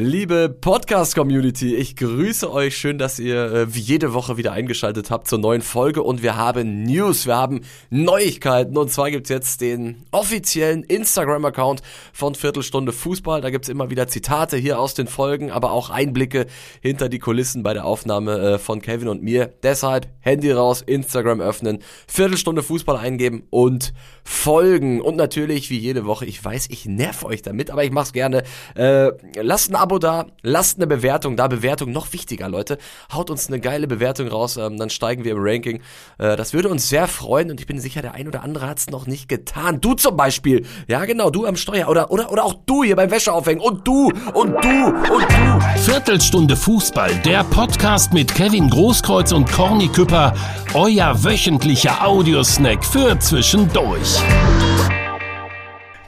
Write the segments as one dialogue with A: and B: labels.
A: Liebe Podcast-Community, ich grüße euch. Schön, dass ihr äh, wie jede Woche wieder eingeschaltet habt zur neuen Folge und wir haben News, wir haben Neuigkeiten und zwar gibt's jetzt den offiziellen Instagram-Account von Viertelstunde Fußball. Da gibt's immer wieder Zitate hier aus den Folgen, aber auch Einblicke hinter die Kulissen bei der Aufnahme äh, von Kevin und mir. Deshalb Handy raus, Instagram öffnen, Viertelstunde Fußball eingeben und folgen. Und natürlich, wie jede Woche, ich weiß, ich nerv euch damit, aber ich mach's gerne. Äh, lasst ein Abo da, lasst eine Bewertung da. Bewertung noch wichtiger, Leute. Haut uns eine geile Bewertung raus, ähm, dann steigen wir im Ranking. Äh, das würde uns sehr freuen und ich bin sicher, der ein oder andere hat's noch nicht getan. Du zum Beispiel. Ja, genau, du am Steuer oder, oder, oder auch du hier beim Wäscheaufhängen und du und du und du.
B: Viertelstunde Fußball, der Podcast mit Kevin Großkreuz und Corny Küpper. Euer wöchentlicher Audiosnack für zwischendurch.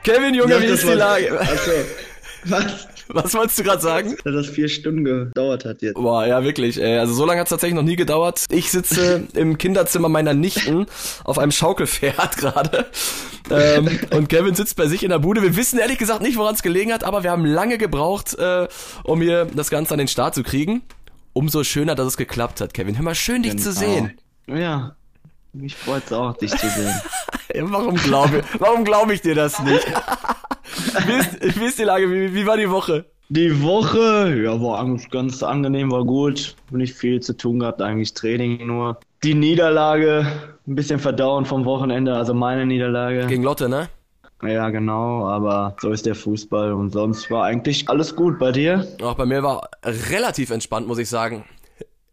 A: Kevin, Junge,
C: Ja,
A: wie ist die Lage?
C: Okay. Was?
A: Was wolltest du gerade sagen?
C: Dass das vier Stunden gedauert hat jetzt.
A: Boah, ja, wirklich. Ey. Also so lange hat's tatsächlich noch nie gedauert. Ich sitze im Kinderzimmer meiner Nichten auf einem Schaukelpferd gerade. Ähm, und Kevin sitzt bei sich in der Bude. Wir wissen ehrlich gesagt nicht, woran es gelegen hat, aber wir haben lange gebraucht, äh, um hier das Ganze an den Start zu kriegen. Umso schöner, dass es geklappt hat, Kevin. Hör mal, schön dich zu sehen.
C: Ja. Mich freut's auch, dich zu sehen.
A: Warum glaube warum glaub ich dir das nicht? Wie, ist, wie ist die Lage? Wie, wie war die Woche?
C: Die Woche, ja, war ganz angenehm, war gut. Nicht viel zu tun gehabt, eigentlich Training nur. Die Niederlage, ein bisschen verdauen vom Wochenende, also meine Niederlage.
A: Gegen Lotte, ne?
C: ja, genau, aber so ist der Fußball und sonst war eigentlich alles gut bei dir.
A: Auch bei mir war relativ entspannt, muss ich sagen.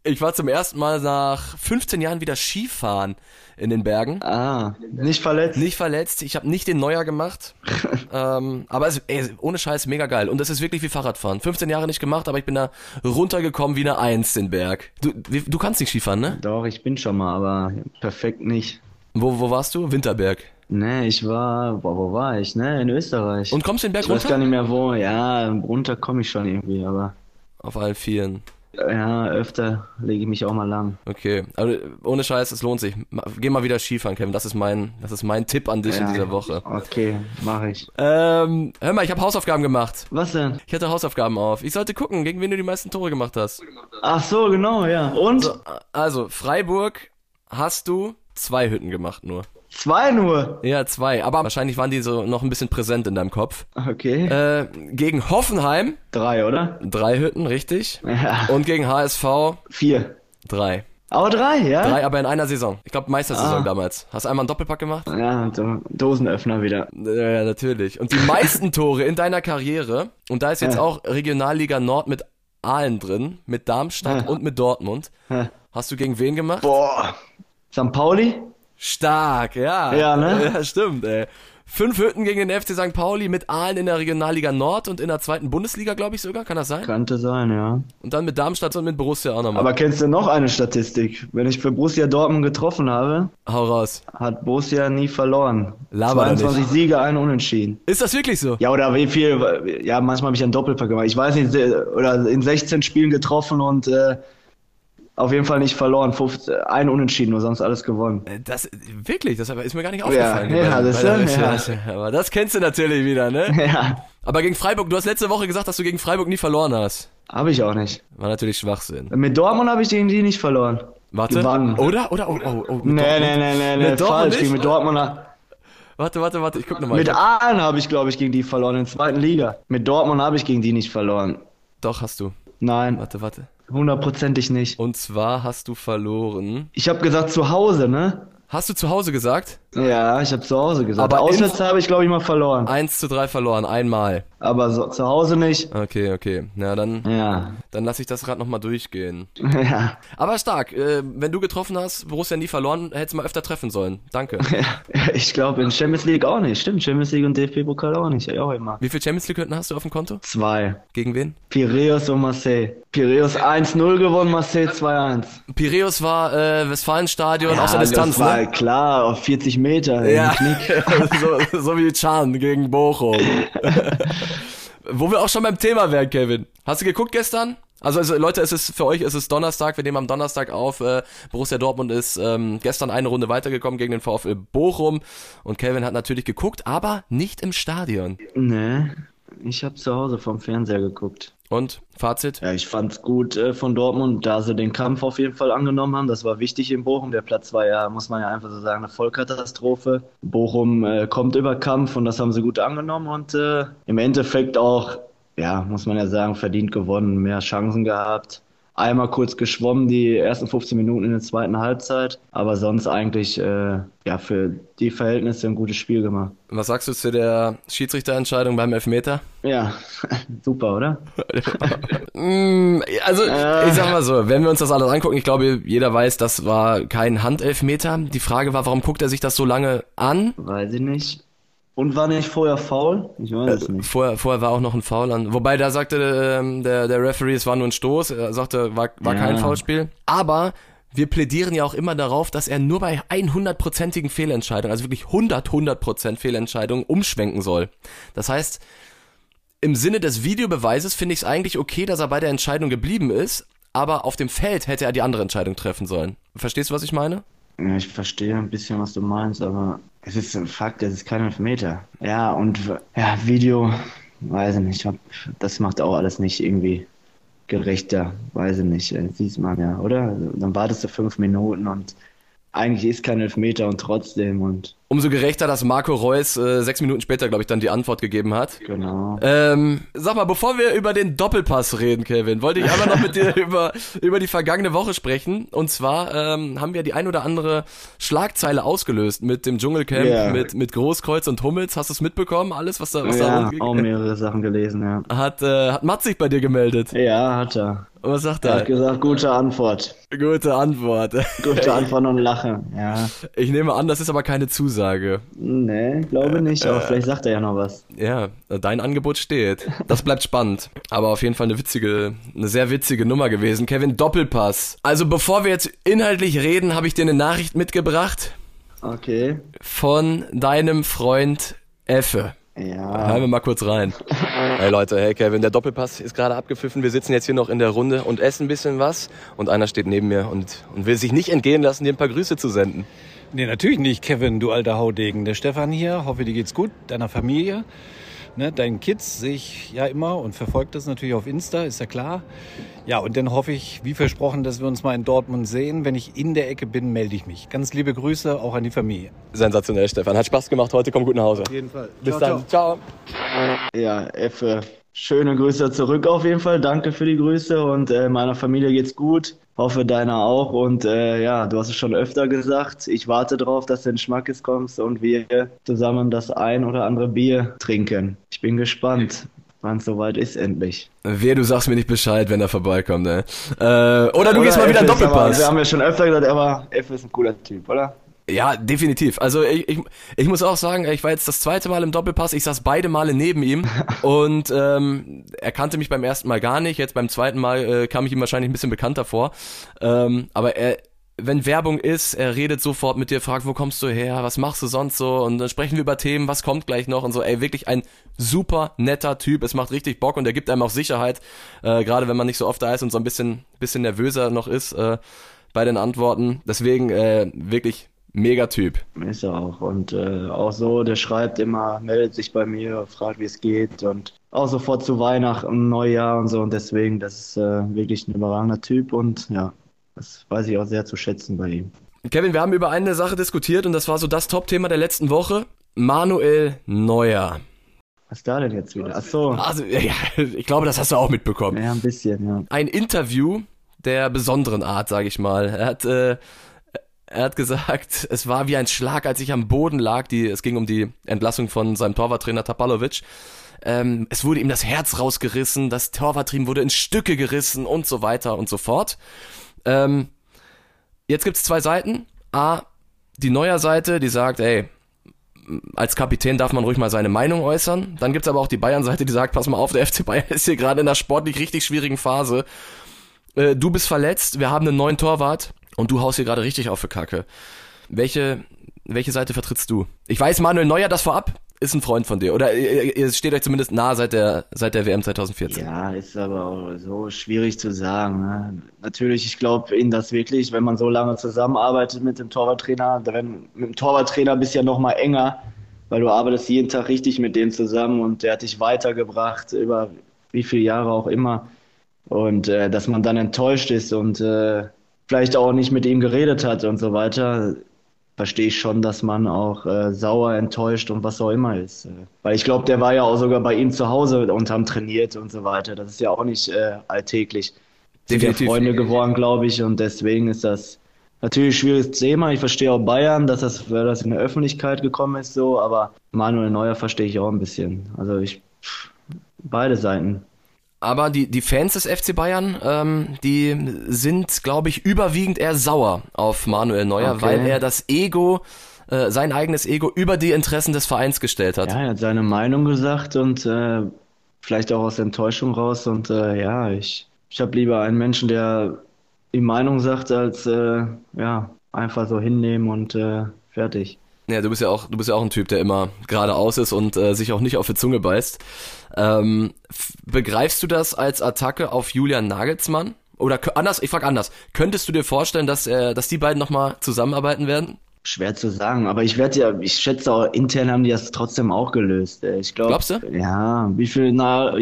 A: Ich war zum ersten Mal nach 15 Jahren wieder Skifahren in den Bergen.
C: Ah, nicht verletzt?
A: Nicht verletzt, ich habe nicht den Neuer gemacht. ähm, aber es, ey, ohne Scheiß mega geil. Und das ist wirklich wie Fahrradfahren. 15 Jahre nicht gemacht, aber ich bin da runtergekommen wie eine Eins den Berg. Du, du kannst nicht Skifahren, ne?
C: Doch, ich bin schon mal, aber perfekt nicht.
A: Wo, wo warst du? Winterberg.
C: Nee, ich war, boah, wo war ich? Ne, in Österreich.
A: Und kommst du den Berg
C: ich weiß gar
A: runter?
C: nicht mehr wo. Ja, runter komme ich schon irgendwie, aber
A: Auf allen Vieren.
C: Ja, öfter lege ich mich auch mal lang.
A: Okay, aber ohne Scheiß, es lohnt sich. Geh mal wieder Skifahren, Kevin. Das ist mein, das ist mein Tipp an dich in
C: Ja.
A: dieser Woche.
C: Okay, mache ich.
A: Ähm, hör mal, ich habe Hausaufgaben gemacht.
C: Was denn?
A: Ich hatte Hausaufgaben auf. Ich sollte gucken, gegen wen du die meisten Tore gemacht hast.
C: Ach so, genau, ja. Und?
A: Also, Freiburg hast du zwei Hütten gemacht nur.
C: Zwei nur.
A: Ja, zwei. Aber wahrscheinlich waren die so noch ein bisschen präsent in deinem Kopf.
C: Okay.
A: Äh, gegen Hoffenheim
C: Drei, oder?
A: drei Hütten, richtig.
C: Ja.
A: Und gegen HSV
C: Vier.
A: drei.
C: Aber drei, ja?
A: Drei, aber in einer Saison. Ich glaube, Meistersaison
C: Ah.
A: damals. Hast du einmal einen Doppelpack gemacht?
C: Ja, Do Dosenöffner wieder.
A: Ja, ja, natürlich. Und die meisten Tore in deiner Karriere, und da ist jetzt
C: Ja.
A: auch Regionalliga Nord mit Aalen drin, mit Darmstadt
C: Ja.
A: und mit Dortmund.
C: Ja.
A: Hast du gegen wen gemacht?
C: Boah. St. Pauli?
A: Stark, ja.
C: Ja, ne?
A: Ja, stimmt, ey. Fünf Hütten gegen den FC St. Pauli mit Aalen in der Regionalliga Nord und in der zweiten Bundesliga, glaube ich sogar. Kann das sein?
C: Könnte sein, ja.
A: Und dann mit Darmstadt und mit Borussia auch nochmal.
C: Aber kennst du noch eine Statistik? Wenn ich für Borussia Dortmund getroffen habe,
A: Hau raus.
C: hat Borussia nie verloren.
A: Laber doch
C: 22
A: nicht.
C: Siege, ein Unentschieden.
A: Ist das wirklich so?
C: Ja, oder wie viel, ja, manchmal habe ich einen Doppelpack gemacht. Ich weiß nicht, oder in 16 Spielen getroffen und äh, auf jeden Fall nicht verloren. 15, ein Unentschieden, nur sonst alles gewonnen.
A: Äh, Das, wirklich, das ist mir gar nicht aufgefallen.
C: ja,
A: Bei-
C: das ist- ja.
A: Aber das kennst du natürlich wieder, ne?
C: Ja,
A: Aber gegen Freiburg, du hast letzte Woche gesagt, dass du gegen Freiburg nie verloren hast.
C: habe ich auch nicht.
A: War natürlich Schwachsinn.
C: Mit Dortmund habe ich gegen die nicht verloren.
A: Warte.
C: Gewonnen.
A: Oder? Oder? Oh, oh, oh. mit
C: Nee, nee, nee, nee, nee,
A: Mit Dortmund
C: falsch.
A: nicht?
C: Gegen mit Dortmund.
A: Warte, warte, warte, ich guck nochmal.
C: Mit Aalen habe ich, glaube ich, gegen die verloren in der zweiten Liga. Mit Dortmund habe ich gegen die nicht verloren.
A: Doch, hast du.
C: Nein,
A: Warte, warte.
C: Hundertprozentig nicht.
A: Und zwar hast du verloren.
C: Ich habe gesagt zu Hause, ne?
A: Hast du zu Hause gesagt?
C: Ja, ich habe zu Hause gesagt.
A: Aber
C: Auswärts habe ich, glaube ich, mal verloren.
A: 1 zu 3 verloren, einmal.
C: Aber so, zu Hause nicht.
A: Okay, okay. Na, dann,
C: Ja,
A: dann lass ich das Rad nochmal durchgehen.
C: ja.
A: Aber stark. Äh, wenn du getroffen hast, Borussia nie verloren, hättest du mal öfter treffen sollen. Danke.
C: Ja, ich glaube in Champions League auch nicht. Stimmt, Champions League und DFB-Pokal auch nicht. Ja, auch immer.
A: Wie viel Champions League-Hütten hast du auf dem Konto?
C: Zwei.
A: Gegen wen?
C: Piräus und Marseille. Piräus 1-0 gewonnen, Marseille 2-1.
A: Piräus war äh, Westfalenstadion aus der
C: das
A: Distanz,
C: war
A: ne?
C: klar, auf 40 Meter.
A: Ja,
C: im Knick.
A: so, so wie Chan gegen Bochum. Wo wir auch schon beim Thema wären, Kevin. Hast du geguckt gestern? Also, also Leute, es ist für euch ist es Donnerstag, wir nehmen am Donnerstag auf. Äh, Borussia Dortmund ist ähm, gestern eine Runde weitergekommen gegen den VfL Bochum und Kevin hat natürlich geguckt, aber nicht im Stadion.
C: Nee. Ich habe zu Hause vom Fernseher geguckt.
A: Und Fazit?
C: Ja, ich fand's gut äh, von Dortmund, da sie den Kampf auf jeden Fall angenommen haben. Das war wichtig in Bochum. Der Platz war ja, muss man ja einfach so sagen, eine Vollkatastrophe. Bochum äh, kommt über Kampf und das haben sie gut angenommen und äh, im Endeffekt auch, ja, muss man ja sagen, verdient gewonnen, mehr Chancen gehabt einmal kurz geschwommen, die ersten 15 Minuten in der zweiten Halbzeit, aber sonst eigentlich äh, ja für die Verhältnisse ein gutes Spiel gemacht.
A: Was sagst du zu der Schiedsrichterentscheidung beim Elfmeter?
C: Ja, super, oder?
A: Mm, also, ich sag mal so, wenn wir uns das alles angucken, ich glaube, jeder weiß, das war kein Handelfmeter. Die Frage war, warum guckt er sich das so lange an?
C: Weiß ich nicht. Und war nicht vorher faul? Ich weiß es nicht.
A: Vorher, vorher war auch noch ein Foul an. Wobei da sagte ähm, der, der Referee, es war nur ein Stoß. Er sagte, war, war
C: Ja.
A: kein Foulspiel. Aber wir plädieren ja auch immer darauf, dass er nur bei 100%igen Fehlentscheidungen, also wirklich 100, 100% Fehlentscheidungen umschwenken soll. Das heißt, im Sinne des Videobeweises finde ich es eigentlich okay, dass er bei der Entscheidung geblieben ist, aber auf dem Feld hätte er die andere Entscheidung treffen sollen. Verstehst du, was ich meine?
C: Ja, ich verstehe ein bisschen, was du meinst, aber es ist ein Fakt, es ist kein Elfmeter. Ja, und ja, Video, weiß ich nicht, das macht auch alles nicht irgendwie gerechter, weiß ich nicht, äh, sieht man ja, oder? Also, Dann wartest du fünf Minuten und eigentlich ist kein Elfmeter und trotzdem und
A: Umso gerechter, dass Marco Reus äh, sechs Minuten später, glaube ich, dann die Antwort gegeben hat.
C: genau.
A: Ähm, sag mal, bevor wir über den Doppelpass reden, Kevin, wollte ich einmal noch mit dir über, über die vergangene Woche sprechen. Und zwar ähm, haben wir die ein oder andere Schlagzeile ausgelöst mit dem Dschungelcamp,
C: Ja.
A: mit, mit Großkreuz und Hummels. Hast du es mitbekommen? Alles, was da, was da
C: Ja,
A: rumging?
C: auch mehrere Sachen gelesen, ja.
A: Hat, äh, hat Mats sich bei dir gemeldet?
C: Ja, hat er.
A: Und was sagt
C: Er
A: er?
C: hat gesagt, gute Antwort.
A: Gute Antwort.
C: Gute Antwort und Lachen. Ja.
A: Ich nehme an, das ist aber keine Zusage.
C: Nee, glaube nicht, aber vielleicht sagt er ja noch was.
A: Ja, dein Angebot steht. Das bleibt spannend. Aber auf jeden Fall eine witzige, eine sehr witzige Nummer gewesen. Kevin, Doppelpass. Also bevor wir jetzt inhaltlich reden, habe ich dir eine Nachricht mitgebracht
C: Okay.
A: von deinem Freund Effe.
C: Ja.
A: Hören wir mal kurz rein. Hey Leute, hey Kevin, der Doppelpass ist gerade abgepfiffen. Wir sitzen jetzt hier noch in der Runde und essen ein bisschen was. Und einer steht neben mir und, und will sich nicht entgehen lassen, dir ein paar Grüße zu senden.
D: Nee, natürlich nicht, Kevin, du alter Haudegen. Der Stefan hier, hoffe dir geht's gut, deiner Familie. Ne, deinen Kids sehe ich ja immer und verfolge das natürlich auf Insta, ist ja klar. Ja, und dann hoffe ich, wie versprochen, dass wir uns mal in Dortmund sehen. Wenn ich in der Ecke bin, melde ich mich. Ganz liebe Grüße auch an die Familie.
A: Sensationell, Stefan. Hat Spaß gemacht heute. Komm gut nach Hause.
D: Auf jeden Fall.
A: Bis dann. Ciao.
C: Ja, Effe, schöne Grüße zurück auf jeden Fall. Danke für die Grüße und äh, meiner Familie geht's gut. Hoffe deiner auch. Und äh, ja, du hast es schon öfter gesagt. Ich warte drauf, dass du in Schmackes kommst und wir zusammen das ein oder andere Bier trinken. Ich bin gespannt, wann es soweit ist endlich.
A: Wer, du sagst mir nicht Bescheid, wenn er vorbeikommt, ne? Äh, oder du gehst mal wieder
C: Effe ist aber-
A: Doppelpass.
C: Wir haben ja schon öfter gesagt, aber Effe ist ein cooler Typ, oder?
A: Ja, definitiv. Also ich, ich, ich muss auch sagen, ich war jetzt das zweite Mal im Doppelpass. Ich saß beide Male neben ihm und ähm, er kannte mich beim ersten Mal gar nicht. Jetzt beim zweiten Mal äh, kam ich ihm wahrscheinlich ein bisschen bekannter vor. Ähm, aber er, wenn Werbung ist, er redet sofort mit dir, fragt, wo kommst du her, was machst du sonst so und dann sprechen wir über Themen, was kommt gleich noch und so. Ey, wirklich ein super netter Typ. Es macht richtig Bock und er gibt einem auch Sicherheit, äh, gerade wenn man nicht so oft da ist und so ein bisschen, bisschen nervöser noch ist äh, bei den Antworten. Deswegen äh, wirklich mega Typ.
C: Ist er auch. Und äh, auch so, der schreibt immer, meldet sich bei mir, fragt, wie es geht. Und auch sofort zu Weihnachten, Neujahr und so. Und deswegen, das ist äh, wirklich ein überragender Typ. Und ja, das weiß ich auch sehr zu schätzen bei ihm.
A: Kevin, wir haben über eine Sache diskutiert und das war so das Top-Thema der letzten Woche. Manuel Neuer.
C: Was da denn jetzt wieder? Ach so,
A: Also, ja, ich glaube, das hast du auch mitbekommen.
C: ja, ein bisschen, ja.
A: Ein Interview der besonderen Art, sage ich mal. Er hat, äh, er hat gesagt, es war wie ein Schlag, als ich am Boden lag. Die, es ging um die Entlassung von seinem Torwarttrainer Tapalovic. Ähm, es wurde ihm das Herz rausgerissen, das Torwartteam wurde in Stücke gerissen und so weiter und so fort. Ähm, jetzt gibt's zwei Seiten. A, die Neuer Seite, die sagt, ey, als Kapitän darf man ruhig mal seine Meinung äußern. Dann gibt's aber auch die Bayern-Seite, die sagt, pass mal auf, der FC Bayern ist hier gerade in einer sportlich richtig schwierigen Phase. Äh, du bist verletzt, wir haben einen neuen Torwart und du haust hier gerade richtig auf für Kacke. Welche, welche Seite vertrittst du? Ich weiß, Manuel Neuer, das vorab, ist ein Freund von dir. Oder ihr, ihr steht euch zumindest nah seit der, seit der WM 2014.
C: Ja, ist aber auch so schwierig zu sagen. Ne? Natürlich, ich glaube Ihnen das wirklich, wenn man so lange zusammenarbeitet mit dem Torwarttrainer, wenn, mit dem Torwarttrainer bist du ja noch mal enger weil du arbeitest jeden Tag richtig mit dem zusammen und der hat dich weitergebracht über wie viele Jahre auch immer. Und äh, dass man dann enttäuscht ist und äh, vielleicht auch nicht mit ihm geredet hat und so weiter, verstehe ich schon, dass man auch äh, sauer, enttäuscht und was auch immer ist. Äh, weil ich glaube, der war ja auch sogar bei ihm zu Hause und haben trainiert und so weiter. Das ist ja auch nicht äh, alltäglich. Sind ja. Freunde geworden, glaube ich, und deswegen ist das natürlich ein schwieriges Thema. Ich verstehe auch Bayern, dass das, weil das in der Öffentlichkeit gekommen ist, so, aber Manuel Neuer verstehe ich auch ein bisschen. Also ich, pff, beide Seiten.
A: Aber die, die Fans des FC Bayern, ähm, die sind, glaube ich, überwiegend eher sauer auf Manuel Neuer,
C: Okay.
A: weil er das Ego, äh, sein eigenes Ego über die Interessen des Vereins gestellt hat.
C: Ja, er hat seine Meinung gesagt und äh, vielleicht auch aus Enttäuschung raus. Und äh, ja, ich, ich habe lieber einen Menschen, der die Meinung sagt, als äh, ja, einfach so hinnehmen und äh, fertig.
A: Ja, du bist ja auch, du bist ja auch ein Typ, der immer geradeaus ist und äh, sich auch nicht auf die Zunge beißt. Ähm, begreifst du das als Attacke auf Julian Nagelsmann? Oder anders, ich frag anders. Könntest du dir vorstellen, dass, äh, dass die beiden nochmal zusammenarbeiten werden?
C: Schwer zu sagen, aber ich werde ja, ich schätze auch, intern haben die das trotzdem auch gelöst. Äh, Ich glaube,
A: Glaubst du?
C: Ja, wie viele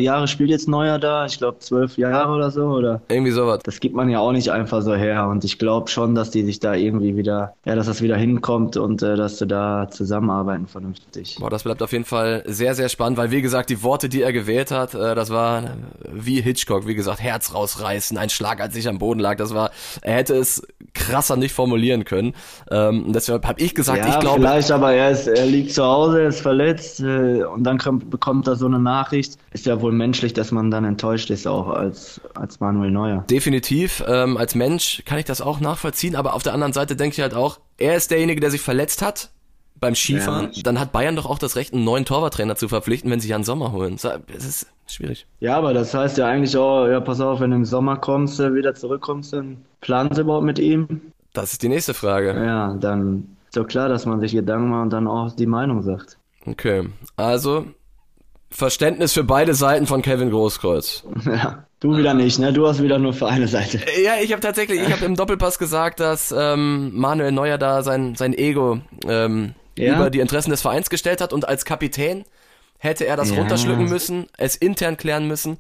C: Jahre spielt jetzt Neuer da? Ich glaube zwölf Jahre oder so, oder?
A: Irgendwie sowas.
C: Das gibt man ja auch nicht einfach so her und ich glaube schon, dass die sich da irgendwie wieder, ja, dass das wieder hinkommt und äh, dass sie da zusammenarbeiten vernünftig.
A: Boah, das bleibt auf jeden Fall sehr, sehr spannend, weil wie gesagt, die Worte, die er gewählt hat, äh, das war wie Hitchcock, wie gesagt, Herz rausreißen, ein Schlag, als ich am Boden lag, das war, er hätte es krasser nicht formulieren können. Ähm, und deshalb habe ich gesagt,
C: Ja,
A: ich glaube,
C: vielleicht, aber er, ist, er liegt zu Hause, er ist verletzt äh, und dann kommt, bekommt er so eine Nachricht. Ist ja wohl menschlich, dass man dann enttäuscht ist, auch als, als Manuel Neuer.
A: definitiv, ähm, als Mensch kann ich das auch nachvollziehen, aber auf der anderen Seite denke ich halt auch, er ist derjenige, der sich verletzt hat beim Skifahren.
C: Ja.
A: Dann hat Bayern doch auch das Recht, einen neuen Torwarttrainer zu verpflichten, wenn sie Jan Sommer holen. Es ist schwierig.
C: Ja, aber das heißt ja eigentlich auch, ja, pass auf, wenn du im Sommer kommst, äh, wieder zurückkommst, dann planen sie überhaupt mit ihm.
A: Das ist die nächste Frage.
C: Ja, dann ist doch klar, dass man sich Gedanken macht und dann auch die Meinung sagt.
A: Okay, also Verständnis für beide Seiten von Kevin Großkreuz.
C: Ja, du wieder nicht, ne? Du hast wieder nur für eine Seite.
A: Ja, ich habe tatsächlich, ich habe im Doppelpass gesagt, dass ähm, Manuel Neuer da sein, sein Ego ähm,
C: Ja?
A: über die Interessen des Vereins gestellt hat und als Kapitän hätte er das
C: Ja.
A: runterschlucken müssen, es intern klären müssen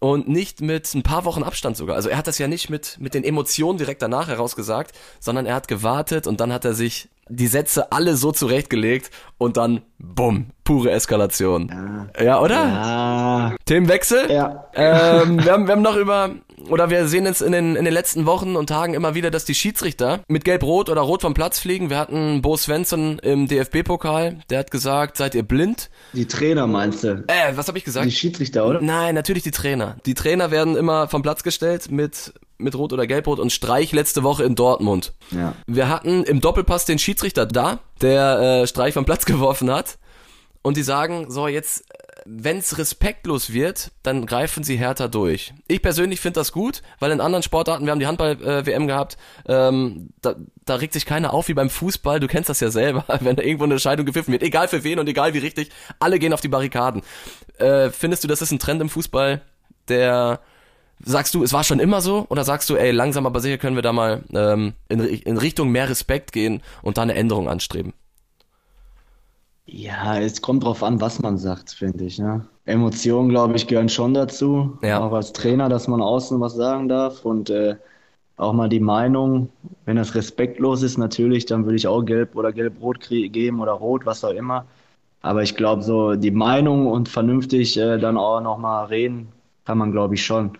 A: und nicht mit ein paar Wochen Abstand sogar. Also er hat das ja nicht mit, mit den Emotionen direkt danach herausgesagt, sondern er hat gewartet und dann hat er sich die Sätze alle so zurechtgelegt und dann bumm, pure Eskalation. Ja, oder?
C: Ah,
A: Themenwechsel?
C: ja.
A: ähm, wir, haben, wir haben noch über, oder wir sehen jetzt in den, in den letzten Wochen und Tagen immer wieder, dass die Schiedsrichter mit Gelb-Rot oder Rot vom Platz fliegen. Wir hatten Bo Svensson im DFB-Pokal, der hat gesagt, seid ihr blind?
C: Die Trainer meinst du?
A: Äh, was habe ich gesagt?
C: Die Schiedsrichter, oder?
A: Nein, natürlich die Trainer. Die Trainer werden immer vom Platz gestellt mit, mit Rot oder Gelb-Rot und Streich letzte Woche in Dortmund.
C: Ja.
A: Wir hatten im Doppelpass den Schiedsrichter da, der äh, Streich vom Platz geworfen hat. Und die sagen, so jetzt, wenn es respektlos wird, dann greifen sie härter durch. Ich persönlich finde das gut, weil in anderen Sportarten, wir haben die Handball-WM gehabt, ähm, da, da regt sich keiner auf wie beim Fußball, du kennst das ja selber, wenn da irgendwo eine Entscheidung gepfiffen wird, egal für wen und egal wie richtig, alle gehen auf die Barrikaden. Äh, findest du, das ist ein Trend im Fußball, der Sagst du, es war schon immer so? Oder sagst du, ey, langsam aber sicher können wir da mal ähm, in, in Richtung mehr Respekt gehen und da eine Änderung anstreben?
C: Ja, es kommt drauf an, was man sagt, finde ich. Ne? Emotionen, glaube ich, gehören schon dazu.
A: Ja.
C: Auch als Trainer, dass man außen was sagen darf und äh, auch mal die Meinung. Wenn das respektlos ist, natürlich, dann würde ich auch gelb oder gelb-rot geben oder rot, was auch immer. Aber ich glaube, so die Meinung und vernünftig äh, dann auch nochmal reden, kann man, glaube ich, schon.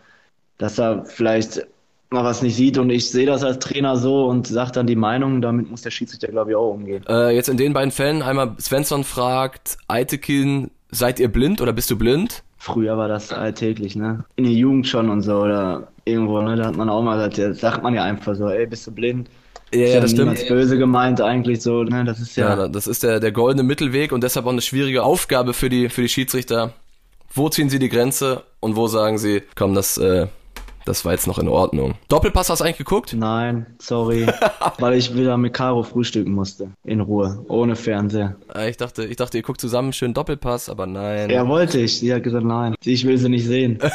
C: Dass er vielleicht mal was nicht sieht und ich sehe das als Trainer so und sage dann die Meinung, damit muss der Schiedsrichter, glaube ich, auch umgehen.
A: Äh, jetzt in den beiden Fällen einmal Svensson fragt, Eitekin, seid ihr blind oder bist du blind?
C: Früher war das alltäglich, ne? In der Jugend schon und so oder irgendwo, ne? Da hat man auch mal gesagt, ja, sagt man ja einfach so, ey, bist du blind?
A: Ja, ja, das stimmt.
C: böse gemeint eigentlich so, ne? Das ist ja,
A: Ja, das ist der, der goldene Mittelweg und deshalb auch eine schwierige Aufgabe für die, für die Schiedsrichter. Wo ziehen sie die Grenze und wo sagen sie, komm, das, äh, das war jetzt noch in Ordnung. Doppelpass hast du eigentlich geguckt?
C: nein, sorry, weil ich wieder mit Caro frühstücken musste, in Ruhe, ohne Fernseher.
A: Äh, Ich dachte, ich dachte, ihr guckt zusammen schön Doppelpass, aber nein.
C: Ja, wollte ich. Sie hat gesagt, nein, ich will sie nicht sehen.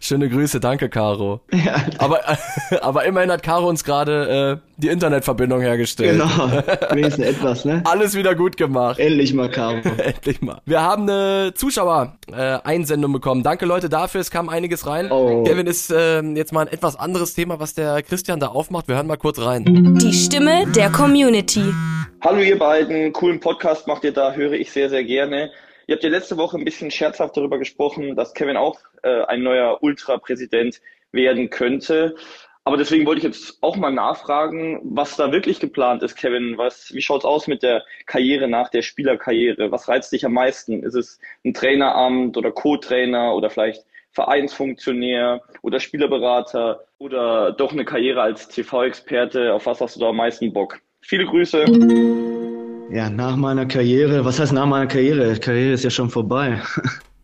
A: Schöne Grüße, danke Caro.
C: Ja,
A: Aber, aber immerhin hat Caro uns gerade äh, die Internetverbindung hergestellt.
C: genau. Wenigstens etwas, ne?
A: Alles wieder gut gemacht.
C: Endlich mal, Caro.
A: Endlich mal. Wir haben eine Zuschauer-Einsendung bekommen. Danke Leute dafür, es kam einiges rein.
C: Oh.
A: Kevin ist äh, jetzt mal ein etwas anderes Thema, was der Christian da aufmacht. Wir hören mal kurz rein.
E: Die Stimme der Community.
F: Hallo ihr beiden, coolen Podcast macht ihr da, höre ich sehr, sehr gerne. Ihr habt ja letzte Woche ein bisschen scherzhaft darüber gesprochen, dass Kevin auch äh, ein neuer Ultra-Präsident werden könnte. Aber deswegen wollte ich jetzt auch mal nachfragen, was da wirklich geplant ist, Kevin. Was, wie schaut's aus mit der Karriere nach der Spielerkarriere? Was reizt dich am meisten? Ist es ein Traineramt oder Co-Trainer oder vielleicht Vereinsfunktionär oder Spielerberater oder doch eine Karriere als TV-Experte? Auf was hast du da am meisten Bock? Viele Grüße.
C: Ja, nach meiner Karriere, was heißt nach meiner Karriere? Karriere ist ja schon vorbei.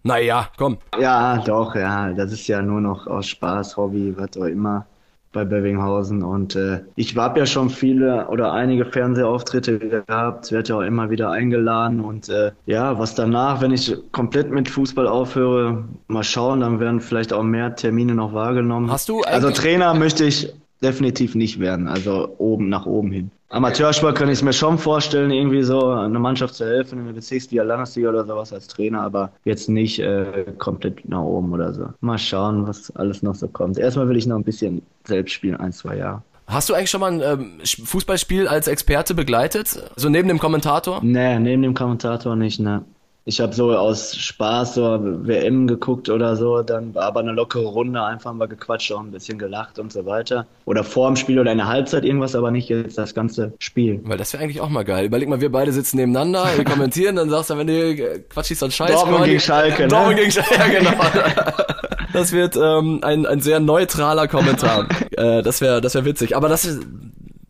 A: Naja, komm.
C: Ja, doch, ja, das ist ja nur noch aus Spaß, Hobby, was auch immer bei Bövinghausen. Und äh, ich habe ja schon viele oder einige Fernsehauftritte gehabt, werde ja auch immer wieder eingeladen. Und äh, ja, was danach, wenn ich komplett mit Fußball aufhöre, mal schauen, dann werden vielleicht auch mehr Termine noch wahrgenommen.
A: Hast du
C: Also Trainer möchte ich definitiv nicht werden, also oben nach oben hin. Amateursport kann ich es mir schon vorstellen, irgendwie so eine Mannschaft zu helfen in der Bezirksliga, Landesliga oder sowas als Trainer, aber jetzt nicht äh, komplett nach oben oder so. Mal schauen, was alles noch so kommt. Erstmal will ich noch ein bisschen selbst spielen, ein, zwei Jahre.
A: Hast du eigentlich schon mal ein ähm, Fußballspiel als Experte begleitet? So neben dem Kommentator?
C: Nee, neben dem Kommentator nicht, ne. Ich habe so aus Spaß so WM geguckt oder so, dann war aber eine lockere Runde, einfach mal gequatscht, auch ein bisschen gelacht und so weiter. Oder vor dem Spiel oder in der Halbzeit irgendwas, aber nicht jetzt das ganze Spiel.
A: Weil das wäre eigentlich auch mal geil. Überleg mal, wir beide sitzen nebeneinander, wir kommentieren, dann sagst du, wenn du quatschst, dann scheiß
C: Dortmund gegen Schalke, ne?
A: Dortmund gegen Schalke, ja genau. Das wird ähm, ein, ein sehr neutraler Kommentar. äh, das wäre das wär witzig. Aber das, ist-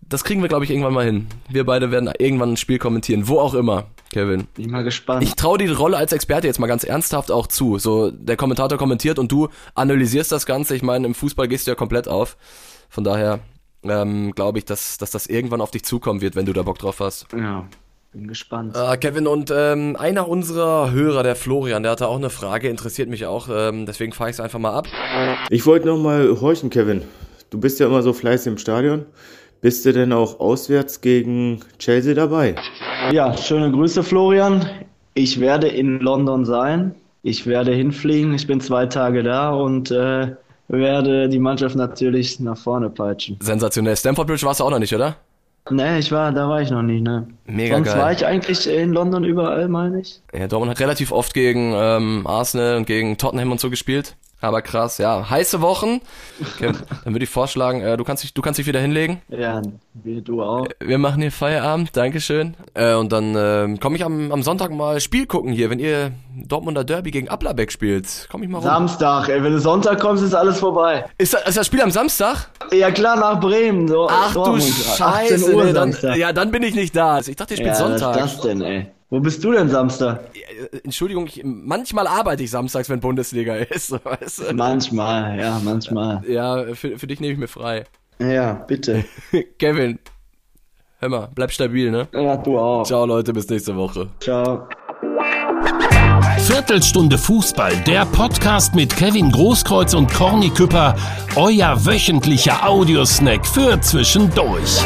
A: das kriegen wir, glaube ich, irgendwann mal hin. Wir beide werden irgendwann ein Spiel kommentieren, wo auch immer, Kevin.
C: Bin mal gespannt.
A: Ich traue die Rolle als Experte jetzt mal ganz ernsthaft auch zu. So, der Kommentator kommentiert und du analysierst das Ganze. Ich meine, im Fußball gehst du ja komplett auf. Von daher ähm, glaube ich, dass, dass das irgendwann auf dich zukommen wird, wenn du da Bock drauf hast.
C: ja, bin gespannt.
A: Äh, Kevin, und ähm, einer unserer Hörer, der Florian, der hatte auch eine Frage, interessiert mich auch. Ähm, deswegen fahre ich es einfach mal ab.
G: Ich wollte noch mal horchen, Kevin. Du bist ja immer so fleißig im Stadion. Bist du denn auch auswärts gegen Chelsea dabei?
C: Ja, schöne Grüße, Florian. Ich werde in London sein. Ich werde hinfliegen. Ich bin zwei Tage da und äh, werde die Mannschaft natürlich nach vorne peitschen.
A: Sensationell. Stamford Bridge warst du auch noch nicht, oder?
C: Nee, ich war, da war ich noch nicht, ne?
A: Mega
C: Sonst
A: geil.
C: war ich eigentlich in London überall, meine ich.
A: Ja, Dortmund hat relativ oft gegen ähm, Arsenal und gegen Tottenham und so gespielt. Aber krass, ja. Heiße Wochen. Kevin, dann würde ich vorschlagen, äh, du kannst dich, du kannst dich wieder hinlegen.
C: Ja, wie du auch.
A: Wir machen hier Feierabend, Dankeschön. Äh, und dann ähm, komme ich am, am Sonntag mal Spiel gucken hier, wenn ihr Dortmunder Derby gegen Ablabeck spielt. Komm ich mal rum.
C: Samstag, ey, wenn du Sonntag kommst, ist alles vorbei.
A: ist, das, ist das Spiel am Samstag?
C: Ja klar, nach Bremen. So,
A: Ach du
C: 18
A: Scheiße, nee, dann, ja, dann bin ich nicht da. Ich dachte, ihr spielt
C: ja,
A: Sonntag.
C: was ist das denn, ey? Wo bist du denn Samstag?
A: Äh, Entschuldigung, ich, manchmal arbeite ich samstags, wenn Bundesliga ist. Weißt du?
C: Manchmal, ja, manchmal.
A: Ja, für, für dich nehme ich mir frei.
C: Ja, bitte.
A: Kevin, hör mal, bleib stabil, ne?
C: Ja, du auch.
A: Ciao Leute, bis nächste Woche.
C: Ciao.
B: Viertelstunde Fußball, der Podcast mit Kevin Großkreuz und Corny Küpper, euer wöchentlicher Audiosnack für zwischendurch.